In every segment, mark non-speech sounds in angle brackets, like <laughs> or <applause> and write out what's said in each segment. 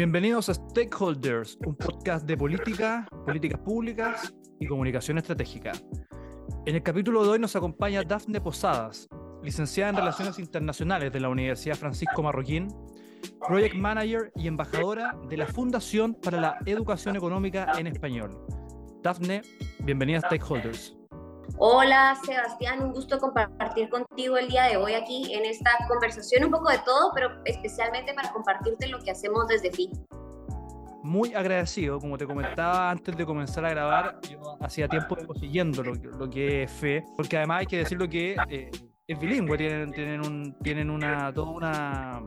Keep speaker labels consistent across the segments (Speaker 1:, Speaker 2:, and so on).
Speaker 1: Bienvenidos a Stakeholders, un podcast de política, políticas públicas y comunicación estratégica. En el capítulo de hoy nos acompaña Dafne Posadas, licenciada en Relaciones Internacionales de la Universidad Francisco Marroquín, Project Manager y embajadora de la Fundación para la Educación Económica en Español. Dafne, bienvenida a Stakeholders.
Speaker 2: Hola Sebastián, un gusto compartir contigo el día de hoy aquí en esta conversación, un poco de todo, pero especialmente para compartirte lo que hacemos desde FI.
Speaker 1: Muy agradecido, como te comentaba antes de comenzar a grabar, yo hacía tiempo siguiendo lo, que es FE, porque además hay que decirlo que eh, es bilingüe, tienen, tienen una, toda una,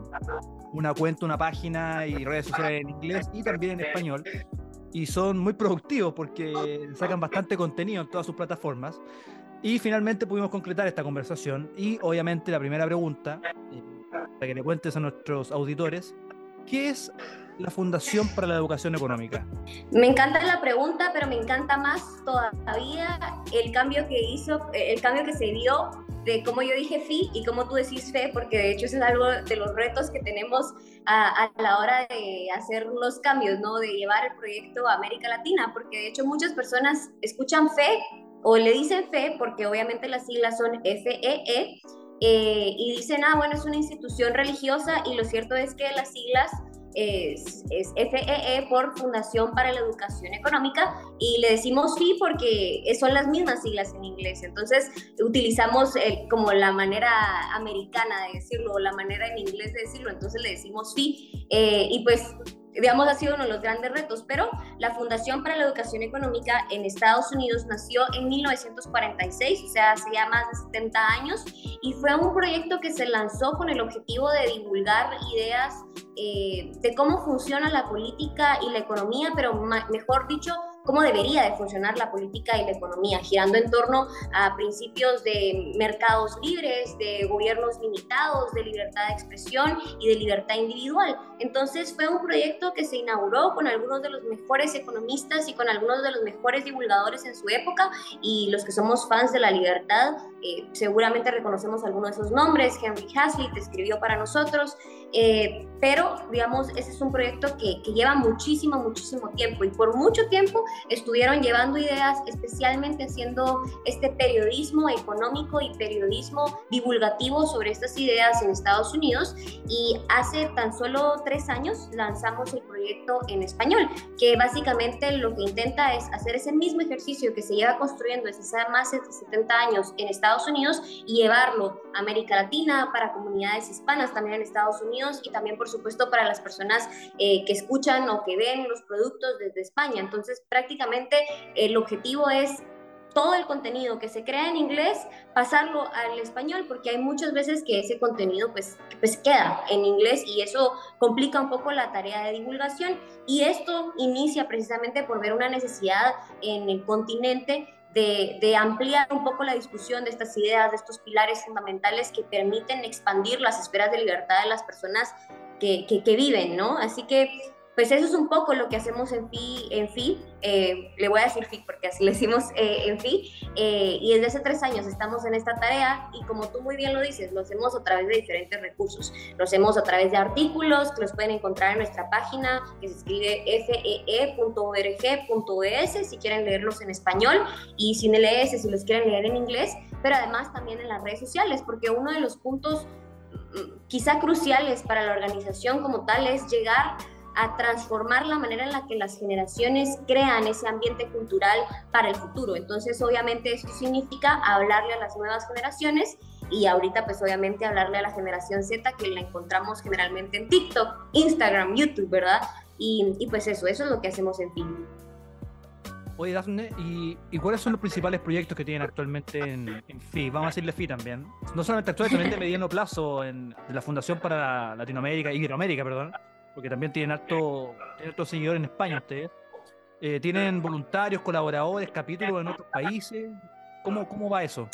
Speaker 1: una cuenta, una página y redes sociales en inglés y también en español. Y son muy productivos porque sacan bastante contenido en todas sus plataformas. Y finalmente pudimos concretar esta conversación. Y obviamente la primera pregunta, eh, para que le cuentes a nuestros auditores, ¿qué es la Fundación para la Educación Económica?
Speaker 2: Me encanta la pregunta, pero me encanta más todavía el cambio que hizo, el cambio que se dio de cómo yo dije FI y cómo tú decís FE, porque de hecho es algo de los retos que tenemos a, a, la hora de hacer los cambios, ¿no? De llevar el proyecto a América Latina, porque de hecho muchas personas escuchan FE o le dicen FE porque obviamente las siglas son FEE. Eh, y dicen, ah, bueno, es una institución religiosa y lo cierto es que las siglas es, es, FEE e por Fundación para la Educación Económica y le decimos FI porque son las mismas siglas en inglés. Entonces utilizamos como la manera americana de decirlo o la manera en inglés de decirlo, entonces le decimos FI eh, y pues digamos, ha sido uno de los grandes retos, pero la Fundación para la Educación Económica en Estados Unidos nació en 1946, o sea, hace ya más de 70 años, y fue un proyecto que se lanzó con el objetivo de divulgar ideas eh, de cómo funciona la política y la economía, pero mejor dicho, cómo debería de funcionar la política y la economía, girando en torno a principios de mercados libres, de gobiernos limitados, de libertad de expresión y de libertad individual. Entonces fue un proyecto que se inauguró con algunos de los mejores economistas y con algunos de los mejores divulgadores en su época y los que somos fans de la libertad eh, seguramente reconocemos algunos de esos nombres. Henry Hazlitt escribió para nosotros. Eh, pero, digamos, ese es un proyecto que, que, lleva muchísimo, muchísimo tiempo y por mucho tiempo estuvieron llevando ideas, especialmente haciendo este periodismo económico y periodismo divulgativo sobre estas ideas en Estados Unidos y hace tan solo tres años lanzamos el proyecto en español, que básicamente lo que intenta es hacer ese mismo ejercicio que se lleva construyendo desde hace más de 70 años en Estados Unidos y llevarlo a América Latina, para comunidades hispanas también en Estados Unidos y también, por supuesto, para las personas eh, que escuchan o que ven los productos desde España. Entonces, el objetivo es todo el contenido que se crea en inglés, pasarlo al español, porque hay muchas veces que ese contenido pues, pues queda en inglés y eso complica un poco la tarea de divulgación. Y esto inicia precisamente por ver una necesidad en el continente de, ampliar un poco la discusión de estas ideas, de estos pilares fundamentales que permiten expandir las esferas de libertad de las personas que, que, viven, ¿no? Así que pues eso es un poco lo que hacemos en FI, eh, le voy a decir FI porque así le decimos eh, en FI, eh, y desde hace tres años estamos en esta tarea y como tú muy bien lo dices, lo hacemos a través de diferentes recursos, lo hacemos a través de artículos que los pueden encontrar en nuestra página que se escribe fee.org.es si quieren leerlos en español y sin LS si los quieren leer en inglés, pero además también en las redes sociales, porque uno de los puntos mm, quizá cruciales para la organización como tal es llegar a transformar la manera en la que las generaciones crean ese ambiente cultural para el futuro. Entonces, obviamente, eso significa hablarle a las nuevas generaciones y ahorita, pues, obviamente, hablarle a la generación Z que la encontramos generalmente en TikTok, Instagram, YouTube, ¿verdad? Y, pues eso, eso es lo que hacemos en fin.
Speaker 1: Oye, Dafne, ¿y, cuáles son los principales proyectos que tienen actualmente en, en FI? Vamos a decirle FI también. No solamente actual, también de mediano plazo en la Fundación para Latinoamérica, Iberoamérica, perdón porque también tienen alto, tienen seguidores en España ustedes. Eh, ¿Tienen voluntarios, colaboradores, capítulos en otros países? ¿Cómo, cómo va eso?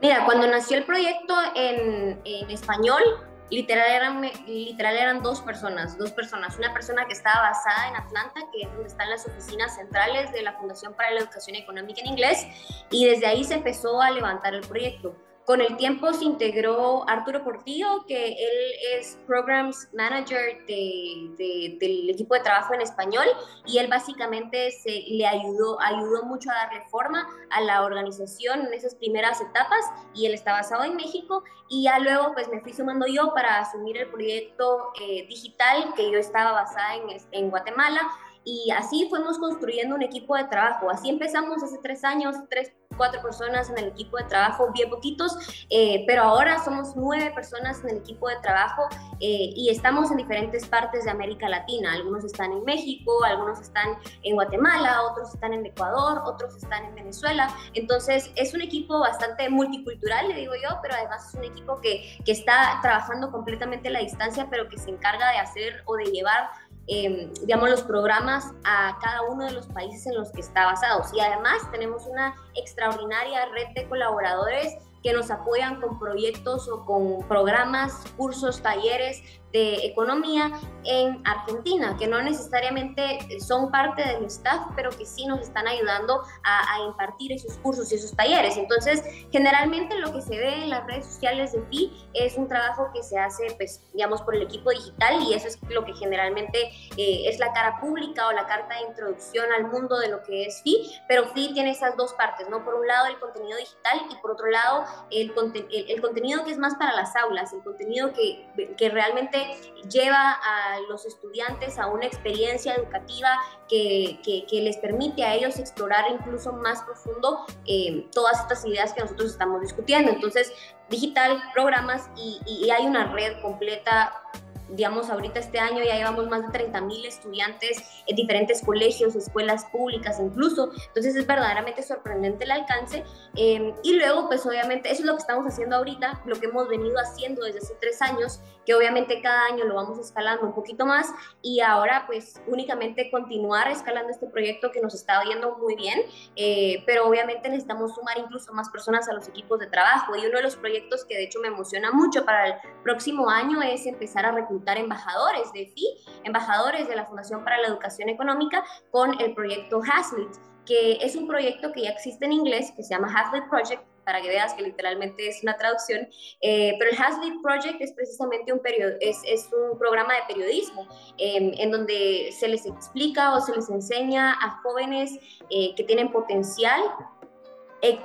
Speaker 2: Mira, cuando nació el proyecto en, en español, literal eran, literal eran dos personas, dos personas. Una persona que estaba basada en Atlanta, que es donde están las oficinas centrales de la Fundación para la Educación Económica en Inglés, y desde ahí se empezó a levantar el proyecto. Con el tiempo se integró Arturo Portillo, que él es Programs Manager del equipo de trabajo en español y él básicamente se, le ayudó, ayudó mucho a darle forma a la organización en esas primeras etapas y él está basado en México y ya luego pues me fui sumando yo para asumir el proyecto eh, digital que yo estaba basada en, en Guatemala y así fuimos construyendo un equipo de trabajo. Así empezamos hace tres años, tres, cuatro personas en el equipo de trabajo, bien poquitos, eh, pero ahora somos nueve personas en el equipo de trabajo eh, y estamos en diferentes partes de América Latina. Algunos están en México, algunos están en Guatemala, otros están en Ecuador, otros están en Venezuela. Entonces es un equipo bastante multicultural, le digo yo, pero además es un equipo que, que está trabajando completamente a la distancia, pero que se encarga de hacer o de llevar Em, digamos, los programas a cada uno de los países en los que está basados. Y además tenemos una extraordinaria red de colaboradores que nos apoyan con proyectos o con programas, cursos, talleres de economía en Argentina, que no necesariamente son parte del staff, pero que sí nos están ayudando a, impartir esos cursos y esos talleres. Entonces, generalmente lo que se ve en las redes sociales de FI es un trabajo que se hace, pues, digamos, por el equipo digital y eso es lo que generalmente eh, es la cara pública o la carta de introducción al mundo de lo que es FI, pero FI tiene esas dos partes, ¿no? Por un lado el contenido digital y por otro lado el, el, contenido que es más para las aulas, el contenido que, que realmente lleva a los estudiantes a una experiencia educativa que, que, les permite a ellos explorar incluso más profundo eh, todas estas ideas que nosotros estamos discutiendo. Entonces, digital, programas y, y hay una red completa digamos, ahorita este año ya llevamos más de 30 mil estudiantes en diferentes colegios, escuelas públicas incluso, entonces es verdaderamente sorprendente el alcance. Em, y luego, pues obviamente, eso es lo que estamos haciendo ahorita, lo que hemos venido haciendo desde hace tres años, que obviamente cada año lo vamos escalando un poquito más y ahora pues únicamente continuar escalando este proyecto que nos está yendo muy bien, eh, pero obviamente necesitamos sumar incluso más personas a los equipos de trabajo y uno de los proyectos que de hecho me emociona mucho para el próximo año es empezar a reclutar embajadores de FI, embajadores de la Fundación para la Educación Económica, con el proyecto Hazlit, que es un proyecto que ya existe en inglés, que se llama Hazlit Project, para que veas que literalmente es una traducción, eh, pero el Hazlit Project es precisamente un, es, es un programa de periodismo em, en donde se les explica o se les enseña a jóvenes eh, que tienen potencial eh,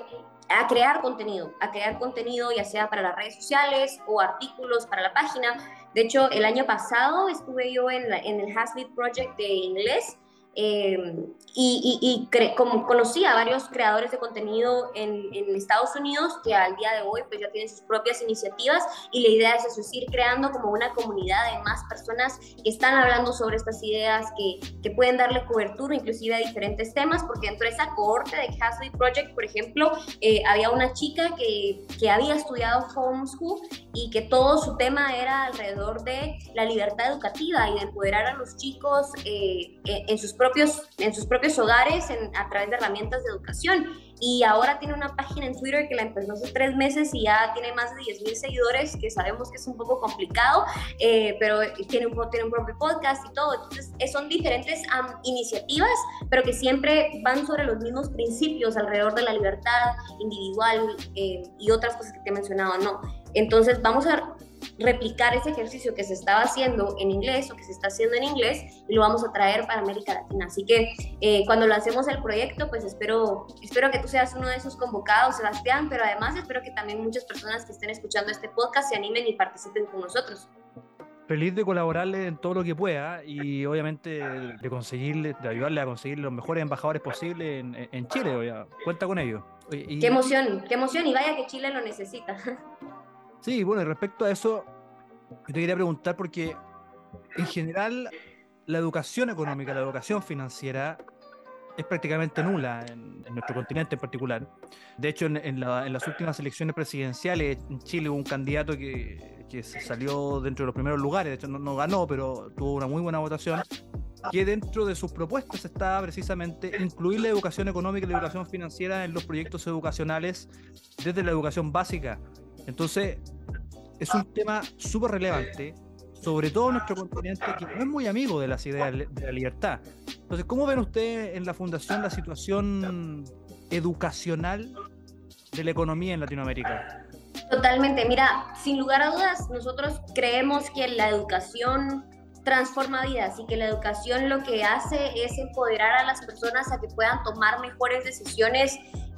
Speaker 2: a crear contenido, a crear contenido ya sea para las redes sociales o artículos para la página, de hecho, el año pasado estuve yo en, en el Hazlitt Project de inglés Em, y, y, como conocí a varios creadores de contenido en, en, Estados Unidos que al día de hoy pues ya tienen sus propias iniciativas y la idea es eso, es ir creando como una comunidad de más personas que están hablando sobre estas ideas, que, que pueden darle cobertura inclusive a diferentes temas, porque dentro de esa cohorte de Hazlitt Project, por ejemplo, eh, había una chica que, que había estudiado homeschool y que todo su tema era alrededor de la libertad educativa y de empoderar a los chicos eh, en sus propios propios, en sus propios hogares a través de herramientas de educación. y ahora tiene una página en Twitter que la empezó hace tres meses y ya tiene más de 10 mil seguidores, que sabemos que es un poco complicado, eh, pero tiene un, tiene un propio podcast y todo. Entonces, eh, son diferentes iniciativas, pero que siempre van sobre los mismos principios alrededor de la libertad individual eh, y otras cosas que te he mencionado, ¿no? Entonces, vamos a replicar ese ejercicio que se estaba haciendo en inglés o que se está haciendo en inglés y lo vamos a traer para América Latina. Así que eh, cuando lancemos el proyecto, pues espero, espero que tú seas uno de esos convocados, Sebastián, pero además espero que también muchas personas que estén escuchando este podcast se animen y participen con nosotros.
Speaker 1: Feliz de colaborarle en todo lo que pueda y obviamente de conseguirle, de ayudarle a conseguir los mejores embajadores posibles en, en Chile. Cuenta con ello.
Speaker 2: Qué emoción, qué emoción y vaya que Chile lo necesita. <laughs>
Speaker 1: Sí, bueno, respecto a eso, yo te quería preguntar porque en general la educación económica, la educación financiera es prácticamente nula en, nuestro continente en particular. De hecho, en, las últimas elecciones presidenciales en Chile hubo un candidato que, salió dentro de los primeros lugares, de hecho no, ganó, pero tuvo una muy buena votación, que dentro de sus propuestas está precisamente incluir la educación económica y la educación financiera en los proyectos educacionales desde la educación básica entonces, es un tema súper relevante, sobre todo en nuestro continente, que no es muy amigo de las ideas de la libertad. Entonces, ¿cómo ven ustedes en la Fundación la situación educacional de la economía en Latinoamérica?
Speaker 2: Totalmente, mira, sin lugar a dudas, nosotros creemos que la educación transforma vidas y que la educación lo que hace es empoderar a las personas a que puedan tomar mejores decisiones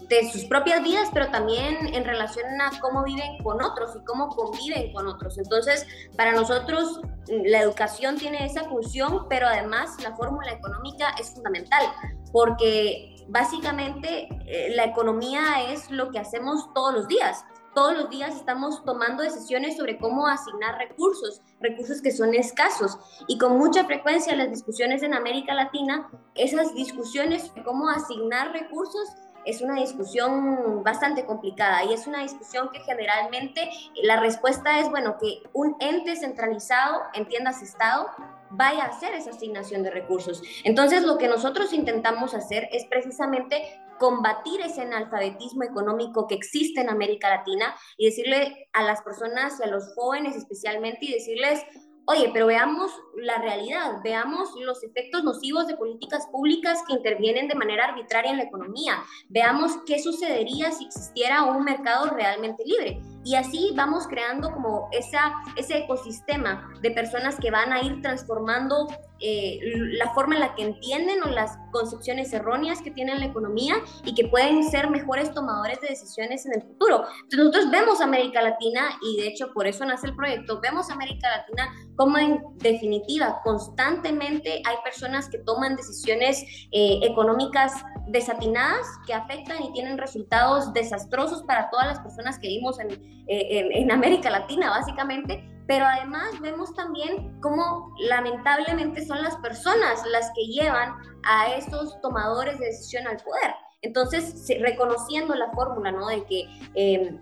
Speaker 2: de sus propias vidas, pero también en relación a cómo viven con otros y cómo conviven con otros. Entonces, para nosotros la educación tiene esa función, pero además la fórmula económica es fundamental, porque básicamente eh, la economía es lo que hacemos todos los días. Todos los días estamos tomando decisiones sobre cómo asignar recursos, recursos que son escasos. Y con mucha frecuencia las discusiones en América Latina, esas discusiones de cómo asignar recursos es una discusión bastante complicada y es una discusión que generalmente la respuesta es, bueno, que un ente centralizado, entiendas Estado, vaya a hacer esa asignación de recursos. Entonces, lo que nosotros intentamos hacer es precisamente combatir ese analfabetismo económico que existe en América Latina y decirle a las personas a los jóvenes especialmente y decirles, Oye, pero veamos la realidad, veamos los efectos nocivos de políticas públicas que intervienen de manera arbitraria en la economía, veamos qué sucedería si existiera un mercado realmente libre. Y así vamos creando como esa, ese ecosistema de personas que van a ir transformando eh, la forma en la que entienden o las concepciones erróneas que tienen la economía y que pueden ser mejores tomadores de decisiones en el futuro. Entonces nosotros vemos América Latina y de hecho por eso nace el proyecto, vemos América Latina como en definitiva constantemente hay personas que toman decisiones eh, económicas desatinadas que afectan y tienen resultados desastrosos para todas las personas que vivimos en, eh, en América Latina básicamente pero además vemos también cómo lamentablemente son las personas las que llevan a esos tomadores de decisión al poder. Entonces, reconociendo la fórmula, ¿no? De que em,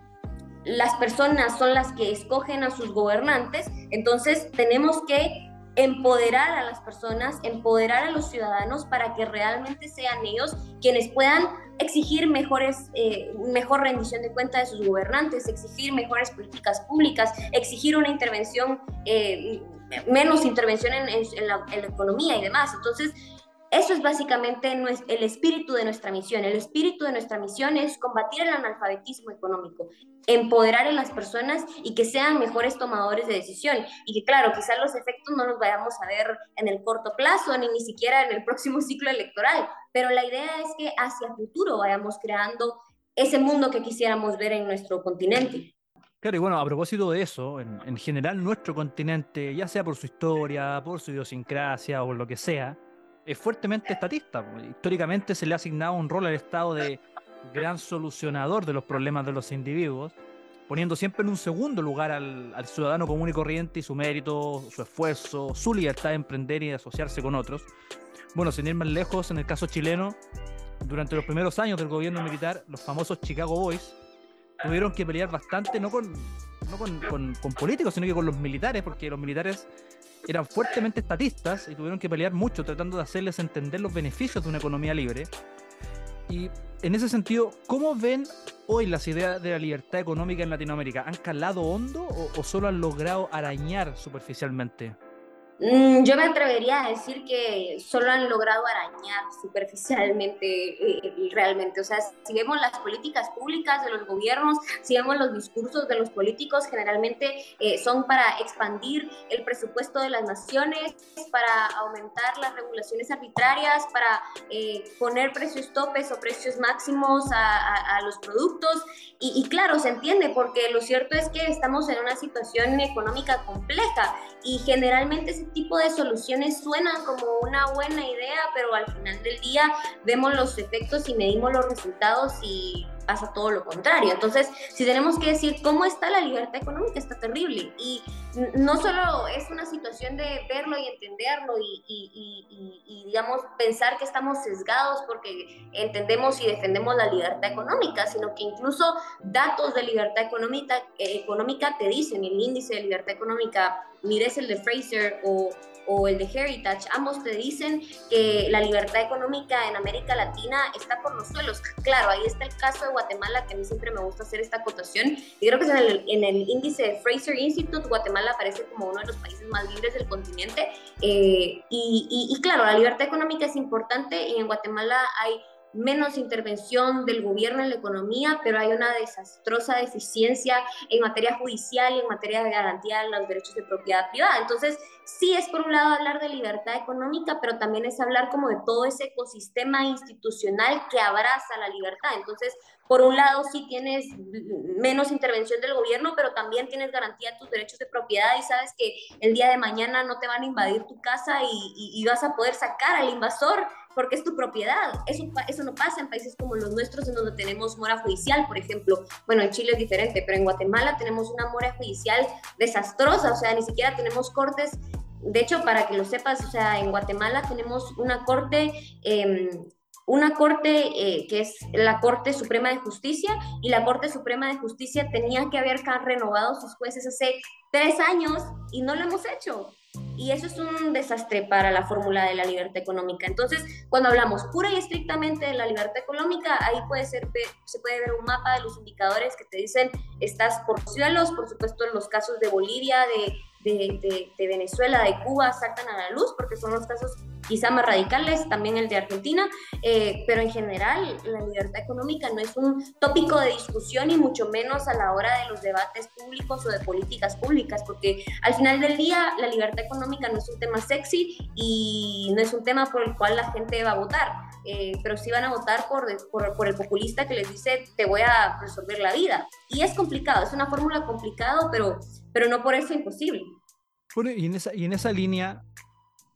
Speaker 2: las personas son las que escogen a sus gobernantes, entonces tenemos que empoderar a las personas, empoderar a los ciudadanos para que realmente sean ellos quienes puedan exigir mejores, eh, mejor rendición de cuenta de sus gobernantes, exigir mejores políticas públicas, exigir una intervención, eh, menos intervención en, la, en la economía y demás. Entonces, eso es básicamente el espíritu de nuestra misión. El espíritu de nuestra misión es combatir el analfabetismo económico, empoderar a las personas y que sean mejores tomadores de decisión. Y que claro, quizás los efectos no los vayamos a ver en el corto plazo ni ni siquiera en el <laughs> próximo ciclo electoral, pero la idea es que hacia el futuro vayamos creando ese mundo que quisiéramos ver en nuestro continente.
Speaker 1: Claro, y bueno, a propósito de eso, en, en general nuestro continente, ya sea por su historia, por su idiosincrasia o lo que sea, es fuertemente estatista. Históricamente se le ha asignado un rol al Estado de gran solucionador de los problemas de los individuos, poniendo siempre en un segundo lugar al, ciudadano común y corriente y su mérito, su esfuerzo, su libertad de emprender y de asociarse con otros. Bueno, sin ir más lejos, en el caso chileno, durante los primeros años del gobierno militar, los famosos Chicago Boys tuvieron que pelear bastante, no con, no con, políticos, sino que con los militares, porque los militares eran fuertemente estatistas y tuvieron que pelear mucho tratando de hacerles entender los beneficios de una economía libre. Y en ese sentido, ¿cómo ven hoy las ideas de la libertad económica en Latinoamérica? ¿Han calado hondo o solo han logrado arañar superficialmente?
Speaker 2: Mm, yo me atrevería a decir que solo han logrado arañar superficialmente eh, realmente. O sea, si vemos las políticas públicas de los gobiernos, si vemos los discursos de los políticos, generalmente eh, son para expandir el presupuesto de las naciones, para aumentar las regulaciones arbitrarias, para eh, poner precios topes o precios máximos a, los productos. Y, y claro, se entiende, porque lo cierto es que estamos en una situación económica compleja y generalmente ese tipo de soluciones suenan como una buena idea, pero al final del día vemos los efectos y medimos los resultados y pasa todo lo contrario. Entonces, si tenemos que decir cómo está la libertad económica, está terrible. Y no solo es una situación de verlo y entenderlo y, y, digamos, pensar que estamos sesgados porque entendemos y defendemos la libertad económica, sino que incluso datos de libertad económica, eh, económica te dicen, el índice de libertad económica, mires el de Fraser o o el de Heritage, ambos te dicen que la libertad económica en América Latina está por los suelos. Claro, ahí está el caso de Guatemala, que a mí siempre me gusta hacer esta acotación. Y creo que en el, en el índice de Fraser Institute, Guatemala aparece como uno de los países más libres del continente. Eh, y, y claro, la libertad económica es importante y en Guatemala hay menos intervención del gobierno en la economía, pero hay una desastrosa deficiencia en materia judicial y en materia de garantía de los derechos de propiedad privada. Entonces, sí es por un lado hablar de libertad económica, pero también es hablar como de todo ese ecosistema institucional que abraza la libertad. Entonces, por un lado sí tienes menos intervención del gobierno, pero también tienes garantía de tus derechos de propiedad y sabes que el día de mañana no te van a invadir tu casa y, vas a poder sacar al invasor porque es tu propiedad. Eso, eso no pasa en países como los nuestros, en donde tenemos mora judicial, por ejemplo. Bueno, en Chile es diferente, pero en Guatemala tenemos una mora judicial desastrosa, o sea, ni siquiera tenemos cortes. De hecho, para que lo sepas, o sea, en Guatemala tenemos una corte eh, una corte eh, que es la Corte Suprema de Justicia y la Corte Suprema de Justicia tenía que haber renovado sus jueces hace tres años y no lo hemos hecho. Y eso es un desastre para la fórmula de la libertad económica. Entonces, cuando hablamos pura y estrictamente de la libertad económica, ahí puede ser, se puede ver un mapa de los indicadores que te dicen estás por cielos, por supuesto en los casos de Bolivia, de de, Venezuela, de Cuba saltan a la luz porque son los casos quizá más radicales, también el de Argentina, eh, pero en general la libertad económica no es un tópico de discusión y mucho menos a la hora de los debates públicos o de políticas públicas, porque al final del día la libertad económica no es un tema sexy y no es un tema por el cual la gente va a votar. Eh, pero sí van a votar por, por, por, el populista que les dice te voy a resolver la vida. Y es complicado, es una fórmula complicada, pero, pero no por eso imposible.
Speaker 1: Bueno, y en esa, y en esa línea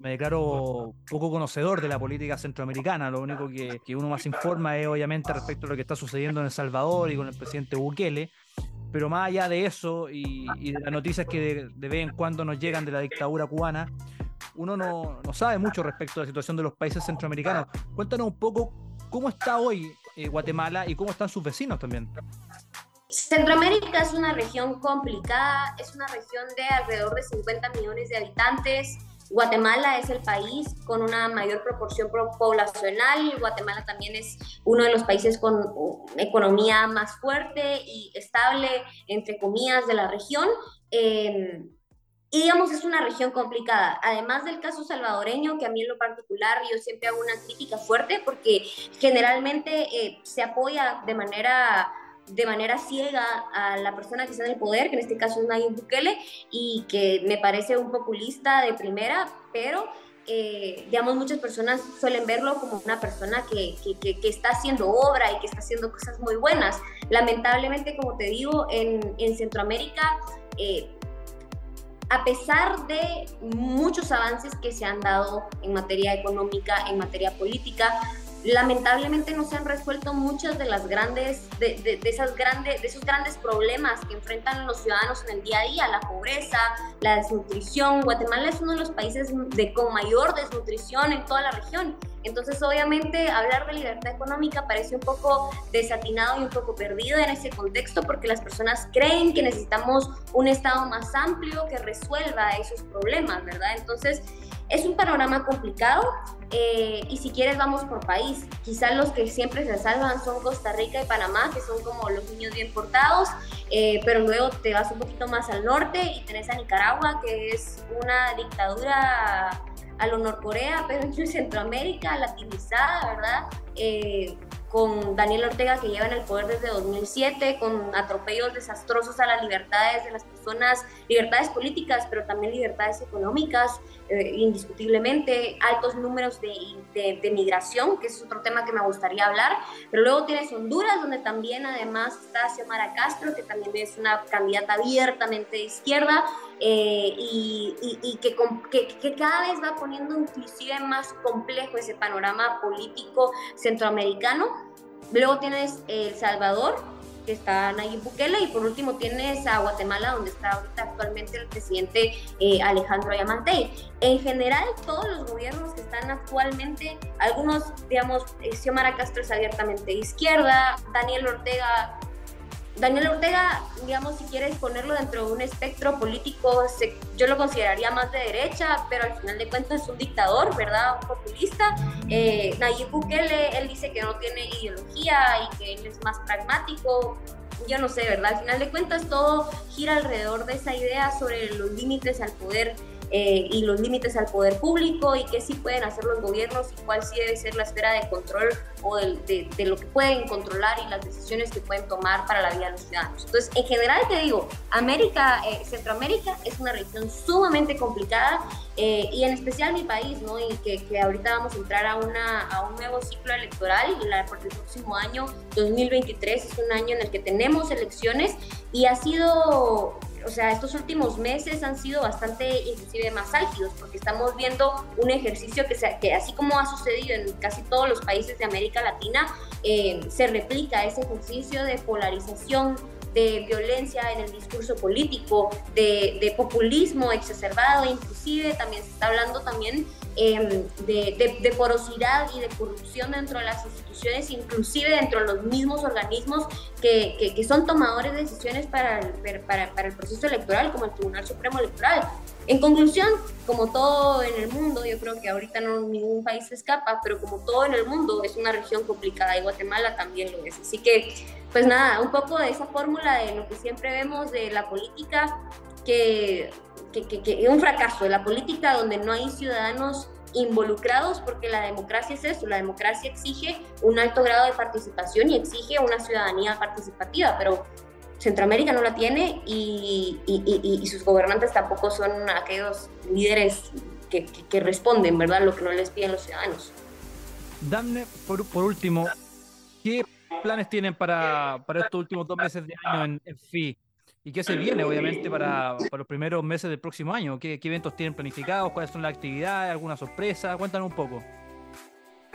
Speaker 1: me declaro poco conocedor de la política centroamericana. Lo único que, uno más informa es obviamente respecto a lo que está sucediendo en El Salvador y con el presidente Bukele. Pero más allá de eso y, de las noticias que de, vez en cuando nos llegan de la dictadura cubana, uno no, no, sabe mucho respecto a la situación de los países centroamericanos. Cuéntanos un poco cómo está hoy eh, Guatemala y cómo están sus vecinos también.
Speaker 2: Centroamérica es una región complicada, es una región de alrededor de 50 millones de habitantes. Guatemala es el país con una mayor proporción poblacional. Guatemala también es uno de los países con economía más fuerte y estable, entre comillas, de la región. Em, y digamos, es una región complicada. Además del caso salvadoreño, que a mí en lo particular yo siempre hago una crítica fuerte porque generalmente eh, se apoya de manera de manera ciega a la persona que está en el poder, que en este caso es Nayib Bukele, y que me parece un populista de primera, pero eh, digamos, muchas personas suelen verlo como una persona que, que, está haciendo obra y que está haciendo cosas muy buenas. Lamentablemente, como te digo, en, en Centroamérica, eh, a pesar de muchos avances que se han dado en materia económica, en materia política, lamentablemente no se han resuelto muchas de las grandes, de, de, esas grandes, de esos grandes problemas que enfrentan los ciudadanos en el día a día, la pobreza, la desnutrición. Guatemala es uno de los países de, con mayor desnutrición en toda la región. Entonces, obviamente, hablar de libertad económica parece un poco desatinado y un poco perdido en ese contexto porque las personas creen que necesitamos un Estado más amplio que resuelva esos problemas, ¿verdad? Entonces, es un panorama complicado Eh, y si quieres vamos por país. Quizás los que siempre se salvan son Costa Rica y Panamá, que son como los niños bien portados, eh, pero luego te vas un poquito más al norte y tenés a Nicaragua, que es una dictadura a lo Norcorea, <laughs> pero en Centroamérica, latinizada, ¿verdad? Eh, con Daniel Ortega que lleva en el poder desde 2007, con atropellos desastrosos a las libertades de las personas, libertades políticas, pero también libertades económicas, eh, indiscutiblemente, altos números de, migración, que es otro tema que me gustaría hablar, pero luego tienes Honduras, donde también además está Xiomara Castro, que también es una candidata abiertamente de izquierda, eh, y, que, que, cada vez va poniendo inclusive más complejo ese panorama político centroamericano. Luego tienes El Salvador, que está Nayib Bukele, y por último tienes a Guatemala, donde está ahorita actualmente el presidente eh, Alejandro Yamatei. En general, todos los gobiernos que están actualmente, algunos, digamos, eh, Xiomara Castro es abiertamente izquierda, Daniel Ortega Daniel Ortega, digamos, si quieres ponerlo dentro de un espectro político, yo lo consideraría más de derecha, pero al final de cuentas es un dictador, ¿verdad? Un populista. Eh, Nayib Bukele, él dice que no tiene ideología y que él es más pragmático. Yo no sé, ¿verdad? Al final de cuentas todo gira alrededor de esa idea sobre los límites al poder eh, y los límites al poder público y qué sí pueden hacer los gobiernos y cuál sí debe ser la esfera de control o de, de, lo que pueden controlar y las decisiones que pueden tomar para la vida de los ciudadanos. Entonces, en general te digo, América, eh, Centroamérica es una región sumamente complicada eh, y en especial mi país, ¿no? Y que, que, ahorita vamos a entrar a, una, a un nuevo ciclo electoral y la, porque el próximo año, 2023, es un año en el que tenemos elecciones y ha sido o sea, estos últimos meses han sido bastante inclusive más álgidos porque estamos viendo un ejercicio que, que así como ha sucedido en casi todos los países de América Latina, eh, se replica ese ejercicio de polarización, de violencia en el discurso político, de, de populismo exacerbado, inclusive también se está hablando también Em, de, porosidad y de corrupción dentro de las instituciones, inclusive dentro de los mismos organismos que, son tomadores de decisiones para para, para el proceso electoral, como el Tribunal Supremo Electoral. En conclusión, como todo en el mundo, yo creo que ahorita no ningún país se escapa, pero como todo en el mundo es una región complicada y Guatemala también lo es. Así que, pues nada, un poco de esa fórmula de lo que siempre vemos de la política, que que, un fracaso de la política donde no hay ciudadanos involucrados porque la democracia es eso, la democracia exige un alto grado de participación y exige una ciudadanía participativa, pero Centroamérica no la tiene y, y, sus gobernantes tampoco son aquellos líderes que, que, responden, ¿verdad?, lo que no les piden los ciudadanos.
Speaker 1: Damne, por, por último, ¿qué planes tienen para, para estos últimos dos meses de año en, en FI? ¿Y qué se viene, obviamente, para, para los primeros meses del próximo año? ¿Qué, ¿Qué, eventos tienen planificados? ¿Cuáles son las actividades? ¿Alguna sorpresa? Cuéntanos un poco.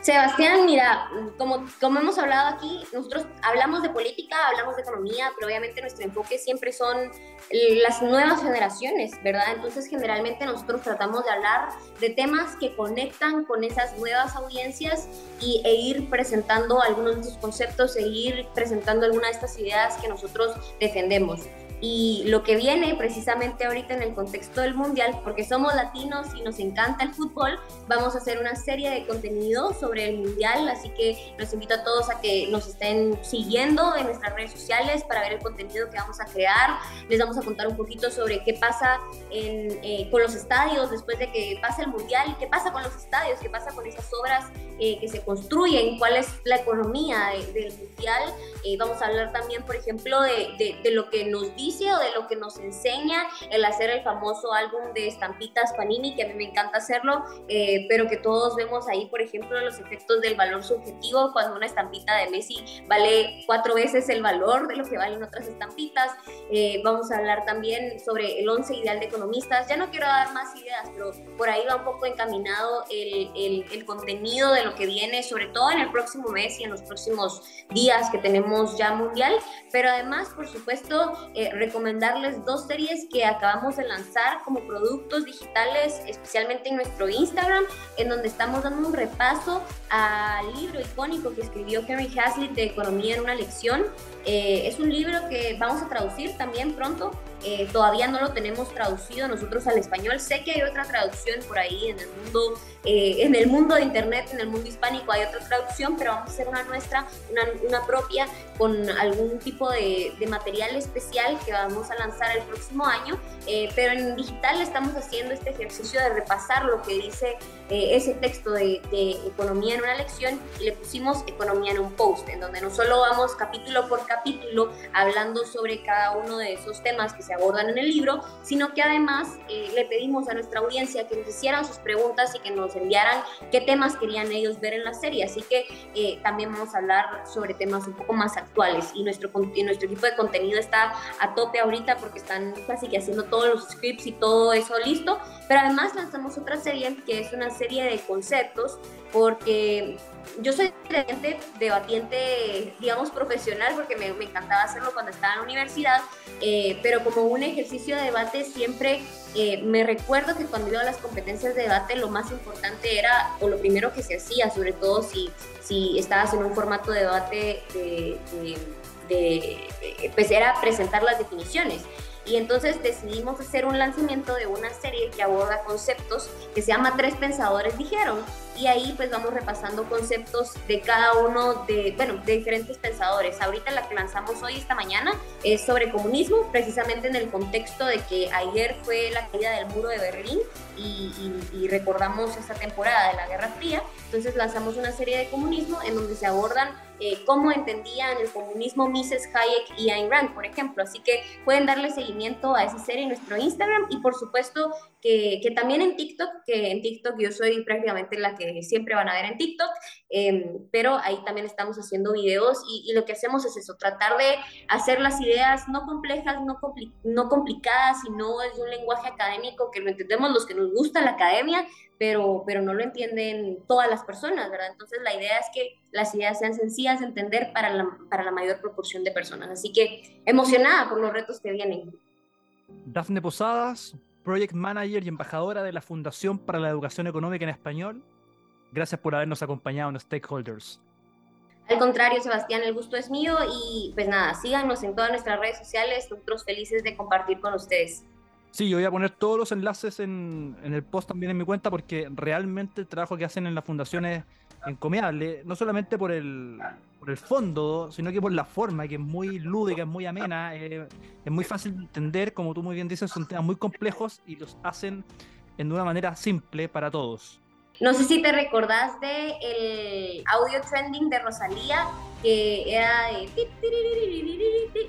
Speaker 2: Sebastián, mira, como, hemos hablado aquí, nosotros hablamos de política, hablamos de economía, pero obviamente nuestro enfoque siempre son las nuevas generaciones, ¿verdad? Entonces, generalmente nosotros tratamos de hablar de temas que conectan con esas nuevas audiencias y, e ir presentando algunos de esos conceptos, e ir presentando algunas de estas ideas que nosotros defendemos. Y lo que viene precisamente ahorita en el contexto del Mundial, porque somos latinos y nos encanta el fútbol, vamos a hacer una serie de contenido sobre el Mundial, así que los invito a todos a que nos estén siguiendo en nuestras redes sociales para ver el contenido que vamos a crear. Les vamos a contar un poquito sobre qué pasa eh, con los estadios después de que pase el Mundial, qué pasa con los estadios, qué pasa con esas obras eh, que se construyen, cuál es la economía del Mundial. Eh, vamos a hablar también, por ejemplo, de, de, de lo que nos dice o de lo que nos enseña el hacer el famoso álbum de estampitas Panini, que a mí me encanta hacerlo, eh, pero que todos vemos ahí, por ejemplo, los efectos del valor subjetivo, cuando una estampita de Messi vale cuatro veces el valor de lo que valen otras estampitas. Eh, vamos a hablar también sobre el 11 ideal de economistas. Ya no quiero dar más ideas, pero por ahí va un poco encaminado el, el, el contenido de lo que viene, sobre todo en el próximo mes y en los próximos días que tenemos ya mundial, pero además, por supuesto, eh, recomendarles dos series que acabamos de lanzar como productos digitales, especialmente en nuestro Instagram, en donde estamos dando un repaso al libro icónico que escribió Henry Hazlitt de Economía en una lección. Eh, es un libro que vamos a traducir también pronto eh, todavía no lo tenemos traducido nosotros al español. Sé que hay otra traducción por ahí en el mundo, eh, en el mundo de internet, en el mundo hispánico hay otra traducción, pero vamos a hacer una nuestra, una, una propia con algún tipo de, de, material especial que vamos a lanzar el próximo año. Eh, pero en digital estamos haciendo este ejercicio de repasar lo que dice ese texto de, de economía en una lección y le pusimos economía en un post, en donde no solo vamos capítulo por capítulo hablando sobre cada uno de esos temas que se abordan en el libro, sino que además eh, le pedimos a nuestra audiencia que nos hicieran sus preguntas y que nos enviaran qué temas querían ellos ver en la serie. Así que eh, también vamos a hablar sobre temas un poco más actuales y nuestro, y nuestro equipo de contenido está a tope ahorita porque están casi que haciendo todos los scripts y todo eso listo. Pero además lanzamos otra serie que es una serie de conceptos porque yo soy debatiente, digamos, profesional, porque me, me, encantaba hacerlo cuando estaba en la universidad, eh, pero como un ejercicio de debate siempre eh, me recuerdo que cuando iba a las competencias de debate lo más importante era, o lo primero que se hacía, sobre todo si, si estabas en un formato de debate, de, de, pues era presentar las definiciones. Y entonces decidimos hacer un lanzamiento de una serie que aborda conceptos que se llama Tres Pensadores Dijeron y ahí pues vamos repasando conceptos de cada uno de, bueno, de diferentes pensadores. Ahorita la que lanzamos hoy, esta mañana, es sobre comunismo, precisamente en el contexto de que ayer fue la caída del muro de Berlín y, y, recordamos esta temporada de la Guerra Fría. Entonces lanzamos una serie de comunismo en donde se abordan eh, cómo entendían el comunismo Mises Hayek y Ayn Rand, por ejemplo. Así que pueden darle seguimiento a esa serie en nuestro Instagram y por supuesto que, también en TikTok, que en TikTok yo soy prácticamente la que siempre van a ver en TikTok, em, pero ahí también estamos haciendo videos y, lo que hacemos es eso, tratar de hacer las ideas no complejas, no, no complicadas, sino es un lenguaje académico que lo entendemos los que nos gusta la academia, pero, pero no lo entienden todas las personas, ¿verdad? Entonces la idea es que las ideas sean sencillas de entender para la, para la mayor proporción de personas. Así que emocionada por los retos que vienen.
Speaker 1: Dafne Posadas, Project Manager y embajadora de la Fundación para la Educación Económica en Español. Gracias por habernos acompañado en Stakeholders.
Speaker 2: Al contrario, Sebastián, el gusto es mío y pues nada, síganos en todas nuestras redes sociales, nosotros felices de compartir con ustedes.
Speaker 1: Sí, yo voy a poner todos los enlaces en, el post también en mi cuenta porque realmente el trabajo que hacen en la fundación es encomiable, no solamente por el, por el fondo, sino que por la forma, que es muy lúdica, es muy amena, eh, es muy fácil de entender, como tú muy bien dices, son temas muy complejos y los hacen en una manera simple para todos.
Speaker 2: No sé si te recordás de el audio trending de Rosalía, que era de...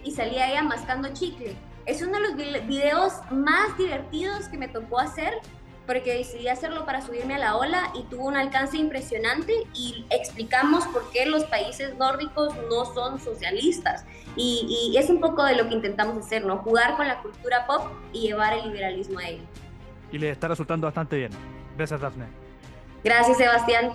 Speaker 2: y salía ella mascando chicle. Es uno de los videos más divertidos que me tocó hacer porque decidí hacerlo para subirme a la ola y tuvo un alcance impresionante y explicamos por qué los países nórdicos no son socialistas. Y, y, es un poco de lo que intentamos hacer, ¿no? Jugar con la cultura pop y llevar el liberalismo a él.
Speaker 1: Y le está resultando bastante bien. Gracias, Daphne.
Speaker 2: Gracias, Sebastián.